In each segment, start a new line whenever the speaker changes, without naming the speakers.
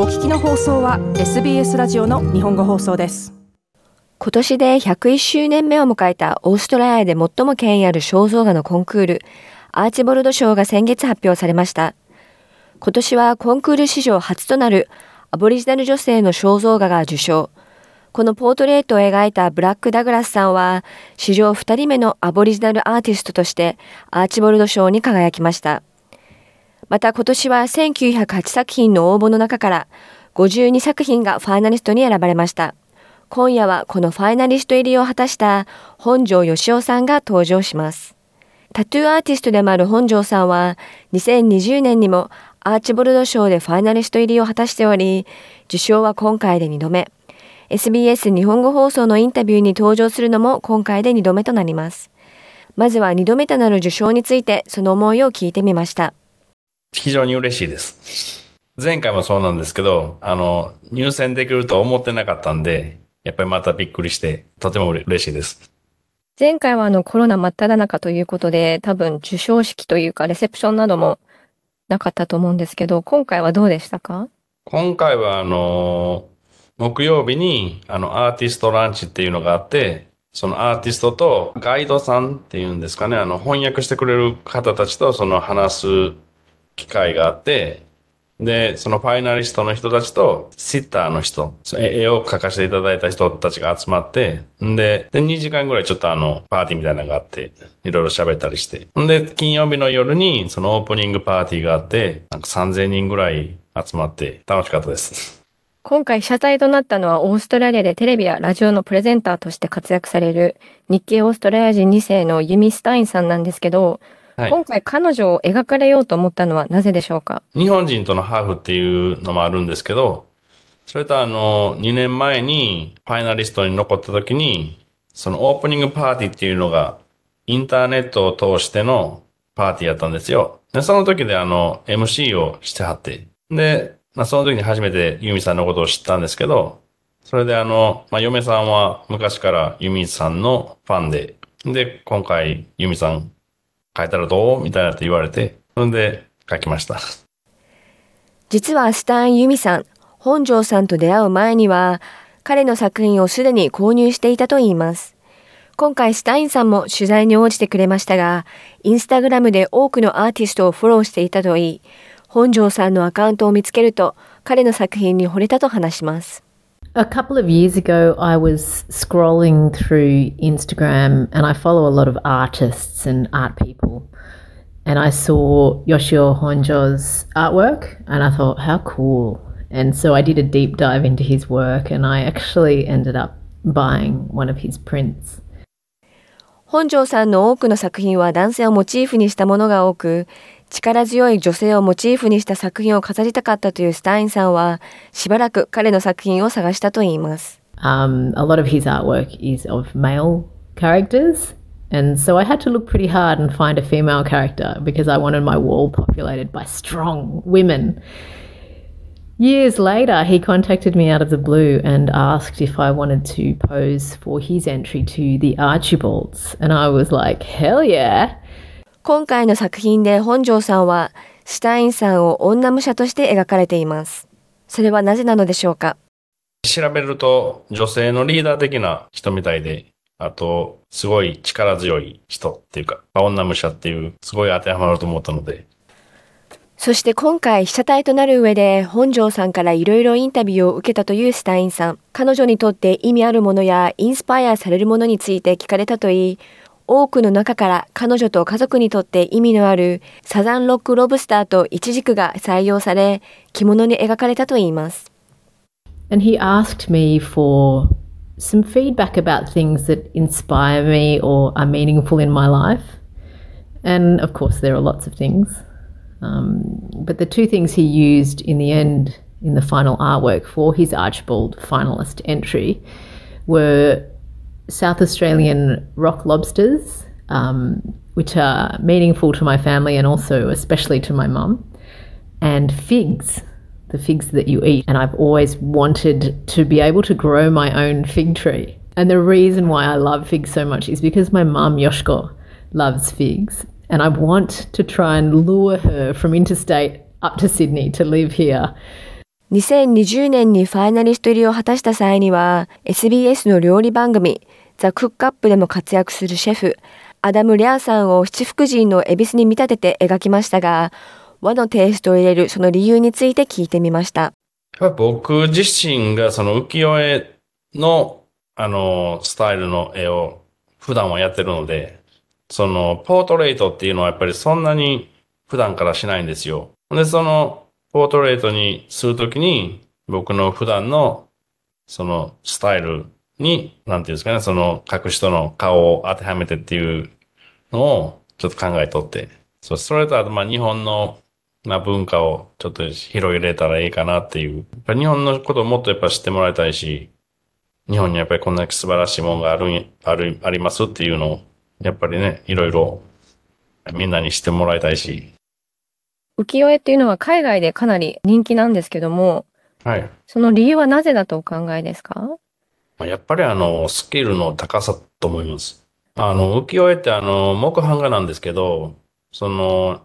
お聞きの放送は SBS ラジオの日本語放送です。
今年で101周年目を迎えたオーストラリアで最も権威ある肖像画のコンクールアーチボルド賞が先月発表されました。今年はコンクール史上初となるアボリジナル女性の肖像画が受賞。このポートレートを描いたブラック・ダグラスさんは史上2人目のアボリジナルアーティストとしてアーチボルド賞に輝きました。また今年は1908作品の応募の中から52作品がファイナリストに選ばれました。今夜はこのファイナリスト入りを果たした本庄義雄さんが登場します。タトゥーアーティストでもある本庄さんは2020年にもアーチボルド賞でファイナリスト入りを果たしており、受賞は今回で2度目。SBS 日本語放送のインタビューに登場するのも今回で2度目となります。まずは2度目となる受賞についてその思いを聞いてみました。
非常に嬉しいです。前回もそうなんですけど、あの、入選できると思ってなかったんで、やっぱりまたびっくりして、とても嬉しいです。
前回はあのコロナ真っ只中ということで、多分授賞式というかレセプションなどもなかったと思うんですけど、今回はどうでしたか？
今回はあの、木曜日にあのアーティストランチっていうのがあって、そのアーティストとガイドさんっていうんですかね、あの翻訳してくれる方たちとその話す機会があって、で、そのファイナリストの人たちと、シッターの人、絵を描かせていただいた人たちが集まって、んで、で、2時間ぐらいちょっとあの、パーティーみたいなのがあって、いろいろ喋ったりして。んで、金曜日の夜に、そのオープニングパーティーがあって、なんか3000人ぐらい集まって、楽しかったです。
今回謝罪となったのはオーストラリアでテレビやラジオのプレゼンターとして活躍される日系オーストラリア人2世のユミ・スタインさんなんですけど、はい、今回彼女を描かれようと思ったのはなぜでしょうか？
日本人とのハーフっていうのもあるんですけど、それとあの、2年前にファイナリストに残った時に、そのオープニングパーティーっていうのが、インターネットを通してのパーティーやったんですよ。で、その時であの、MC をしてはって。で、まあその時に初めてユミさんのことを知ったんですけど、それであの、まあ嫁さんは昔からユミさんのファンで、で、今回ユミさん書いたらどう？みたいなって言われて、そんで書きました。
実はスターンユミさん、本庄さんと出会う前には、彼の作品をすでに購入していたといいます。今回スタインさんも取材に応じてくれましたが、インスタグラムで多くのアーティストをフォローしていたといい、本庄さんのアカウントを見つけると、彼の作品に惚れたと話します。
A couple of years ago, I was scrolling through Instagram and I follow a lot of artists and art people. And I saw Yoshio Honjo's artwork and I thought, how cool. And so I did a deep dive into his work and I actually ended up buying one of his prints.
本庄さんの多くの作品は男性をモチーフにしたものが多く、 力強い女性をモチーフにした作品を飾りたかったというスタインさんは、しばらく彼の作品を探したといいます。
Um, a lot of his artwork is of male characters. And so I had to look pretty hard and find a female character because I wanted my wall populated by strong women. Years later, he contacted me out of the blue and asked if I wanted to pose for his entry to the Archibalds. And I was like, hell yeah!
今回の作品で本庄さんは、シュタインさんを女武者として描かれています。それはなぜなのでしょうか？
調べると、女性のリーダー的な人みたいで、あと、すごい力強い人っていうか、女武者っていう、すごい当てはまると思ったので。
そして今回被写体となる上で本庄さんからいろいろインタビューを受けたというスタインさん。彼女にとって意味あるものやインスパイアされるものについて聞かれたといい、多くの中から彼女と家族にとって意味のあるサザンロックロブスターとイチジクが採用され、着物に描かれたといいます。
And he asked me for some feedback about things that inspire me or are meaningful in my life. And of course, there are lots of things. Um, but the two things he used in the end, in the final artwork for his Archibald finalist entry, were South Australian rock lobsters, um, which are meaningful to my family and also especially to my mum, and figs, the figs that you eat. And I've always wanted to be able to grow my own fig tree. And the reason why I love figs so much is because my mum, Yoshko, loves figs. And I want to try and lure her from interstate up to Sydney to live here
2020年にファイナリスト入りを果たした際には SBS の料理番組ザ・クックアップでも活躍するシェフアダム・リャーさんを七福神の恵比寿に見立てて描きましたが和のテイストを入れるその理由について聞いてみました。
僕自身がその浮世絵のあのスタイルの絵を普段はやってるので、そのポートレートっていうのはやっぱりそんなに普段からしないんですよ。で、そのポートレートにするときに僕の普段のそのスタイルに、なんていうんですかね、その各人の顔を当てはめてっていうのをちょっと考えとって。そう、それとあとまあ日本のまあ文化をちょっと広げれたらいいかなっていう。やっぱ日本のことをもっとやっぱ知ってもらいたいし、日本にやっぱりこんな素晴らしいものがある、ある、ありますっていうのを、やっぱりね、いろいろみんなに知ってもらいたいし。
浮世絵っていうのは海外でかなり人気なんですけども、
はい。
その理由はなぜだとお考えですか？
やっぱりあの、スキルの高さと思います。あの、浮世絵ってあの、木版画なんですけど、その、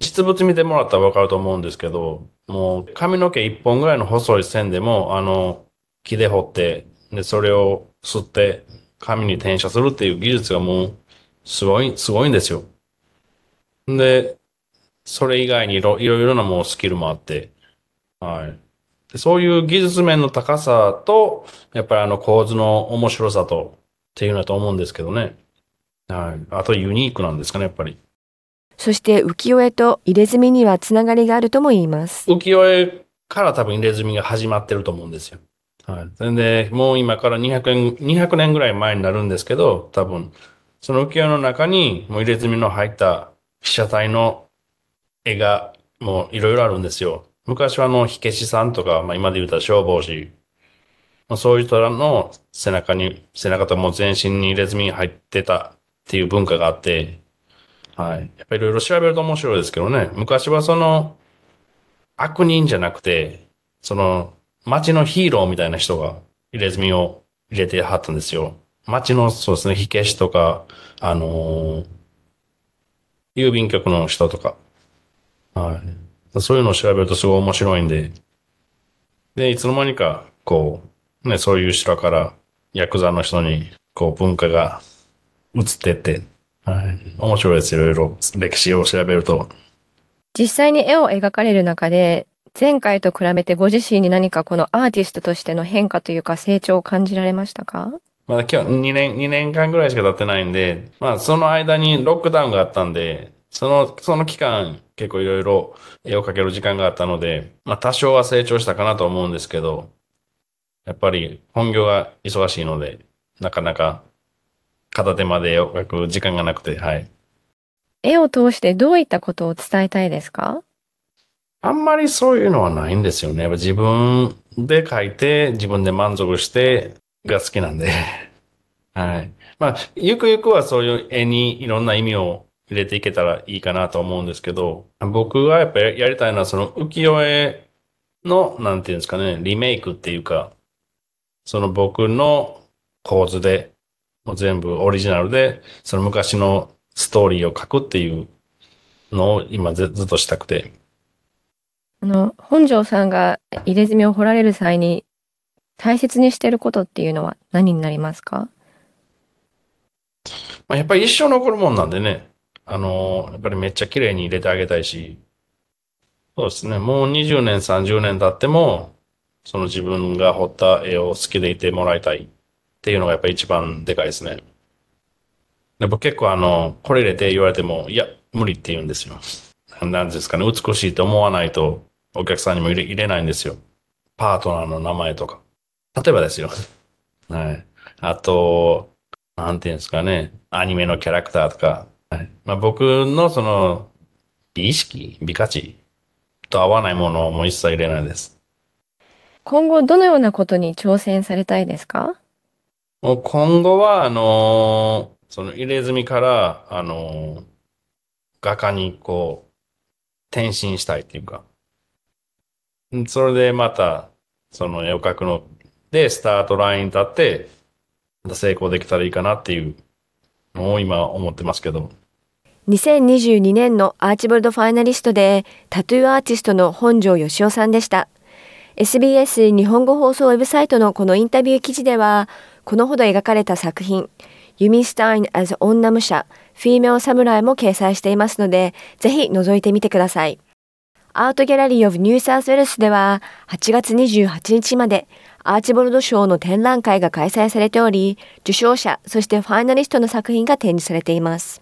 実物見てもらったらわかると思うんですけど、もう髪の毛一本ぐらいの細い線でも、あの、木で彫って、で、それを吸って紙に転写するっていう技術がもう、すごい、すごいんですよ。で、それ以外にいろいろなもうスキルもあって、はい。でそういう技術面の高さと、やっぱりあの構図の面白さと、っていうのだと思うんですけどね。はい。あとユニークなんですかね、やっぱり。
そして浮世絵と入れ墨にはつながりがあるとも言います。
浮世絵から多分入れ墨が始まってると思うんですよ。はい。それで、もう今から200年、200年ぐらい前になるんですけど、多分、その浮世絵の中にもう入れ墨の入った被写体の絵がもういろいろあるんですよ。昔はあの、火消しさんとか、まあ今で言うたら消防士、まあ、そういう人らの背中に、背中ともう全身に入れ墨が入ってたっていう文化があって、はい。やっぱりいろいろ調べると面白いですけどね。昔はその、悪人じゃなくて、その、街のヒーローみたいな人が入れ墨を入れてはったんですよ。街の、そうですね、火消しとか、あのー郵便局の人とか。はい。そういうのを調べるとすごい面白いんで。で、いつの間にか、こう、ね、そういう人から、ヤクザの人に、こう、文化が移ってって、はい。面白いです。いろいろ歴史を調べると。
実際に絵を描かれる中で、前回と比べてご自身に何かこのアーティストとしての変化というか成長を感じられましたか？
まだ今日2年、2年間ぐらいしか経ってないんで、まあその間にロックダウンがあったんで、その、その期間結構いろいろ絵を描ける時間があったので、まあ多少は成長したかなと思うんですけど、やっぱり本業が忙しいので、なかなか片手まで絵を描く時間がなくて、はい。
絵を通してどういったことを伝えたいですか？
あんまりそういうのはないんですよね。やっぱ自分で描いて、自分で満足してが好きなんで。はい。まあ、ゆくゆくはそういう絵にいろんな意味を入れていけたらいいかなと思うんですけど、僕がやっぱりやりたいのはその浮世絵の、なんていうんですかね、リメイクっていうか、その僕の構図で、もう全部オリジナルで、その昔のストーリーを書くっていうのを今ずずっとしたくて。
あの、本庄さんが入れ墨を彫られる際に大切にしていることっていうのは何になりますか？
まあ、やっぱり一生残るもんなんでね、あのやっぱりめっちゃ綺麗に入れてあげたいし、そうですね、もう20年、30年経っても、その自分が彫った絵を好きでいてもらいたいっていうのがやっぱり一番でかいですね。で僕結構あの、これ入れて言われても、いや、無理って言うんですよ。なんですかね、美しいと思わないとお客さんにも入れ入れないんですよ。パートナーの名前とか。例えばですよ。はい。あと、なんていうんですかね、アニメのキャラクターとか、はいまあ、僕のその、美意識、美価値と合わないものをもう一切入れないです。
今後どのようなことに挑戦されたいですか？
もう今後は、あのーその入れ墨から、あのー画家にこう、転身したいっていうか、んそれでまた、その絵を描くので、スタートラインに立って、成功できたらいいかなっていうのを今思ってますけど。
2022年のアーチボルドファイナリストでタトゥーアーティストの本庄義雄さんでした。SBS 日本語放送ウェブサイトのこのインタビュー記事では、このほど描かれた作品、ユミスタイン as 女武者、フィーメオサムライも掲載していますので、ぜひ覗いてみてください。 Art Gallery of New South Wales では、8月28日まで、アーチボルド賞の展覧会が開催されており、受賞者、そしてファイナリストの作品が展示されています。